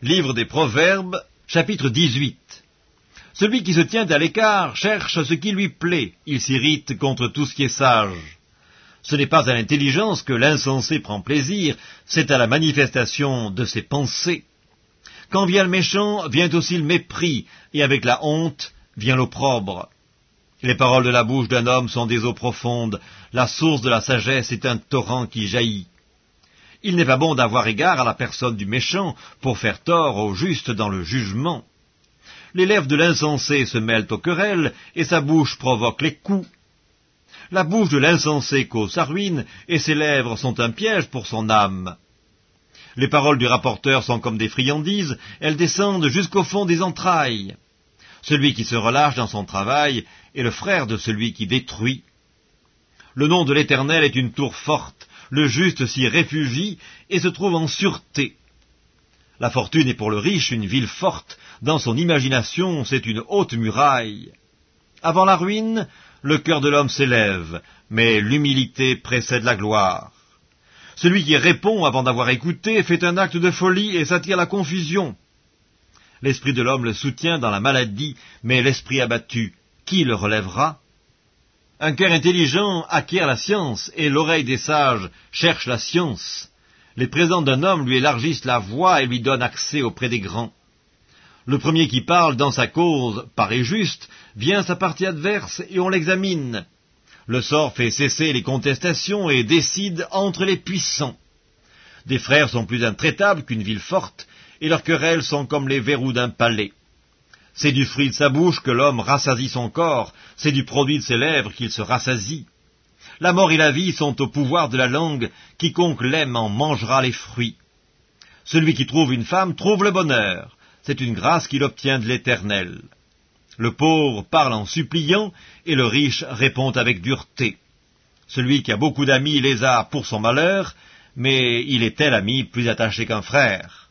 Livre des Proverbes, chapitre 18. Celui qui se tient à l'écart cherche ce qui lui plaît, il s'irrite contre tout ce qui est sage. Ce n'est pas à l'intelligence que l'insensé prend plaisir, c'est à la manifestation de ses pensées. Quand vient le méchant, vient aussi le mépris, et avec la honte vient l'opprobre. Les paroles de la bouche d'un homme sont des eaux profondes, la source de la sagesse est un torrent qui jaillit. Il n'est pas bon d'avoir égard à la personne du méchant pour faire tort au juste dans le jugement. Les lèvres de l'insensé se mêlent aux querelles, et sa bouche provoque les coups. La bouche de l'insensé cause sa ruine, et ses lèvres sont un piège pour son âme. Les paroles du rapporteur sont comme des friandises, elles descendent jusqu'au fond des entrailles. Celui qui se relâche dans son travail est le frère de celui qui détruit. Le nom de l'Éternel est une tour forte, le juste s'y réfugie et se trouve en sûreté. La fortune est pour le riche une ville forte, dans son imagination c'est une haute muraille. Avant la ruine, le cœur de l'homme s'élève, mais l'humilité précède la gloire. Celui qui répond avant d'avoir écouté fait un acte de folie et s'attire la confusion. L'esprit de l'homme le soutient dans la maladie, mais l'esprit abattu, qui le relèvera un cœur intelligent acquiert la science, et l'oreille des sages cherche la science. Les présents d'un homme lui élargissent la voix et lui donnent accès auprès des grands. Le premier qui parle dans sa cause paraît juste, vient sa partie adverse et on l'examine. Le sort fait cesser les contestations et décide entre les puissants. Des frères sont plus intraitables qu'une ville forte, et leurs querelles sont comme les verrous d'un palais. C'est du fruit de sa bouche que l'homme rassasie son corps, c'est du produit de ses lèvres qu'il se rassasie. La mort et la vie sont au pouvoir de la langue, quiconque l'aime en mangera les fruits. Celui qui trouve une femme trouve le bonheur, c'est une grâce qu'il obtient de l'Éternel. Le pauvre parle en suppliant, et le riche répond avec dureté. Celui qui a beaucoup d'amis les a pour son malheur, mais il est tel ami plus attaché qu'un frère.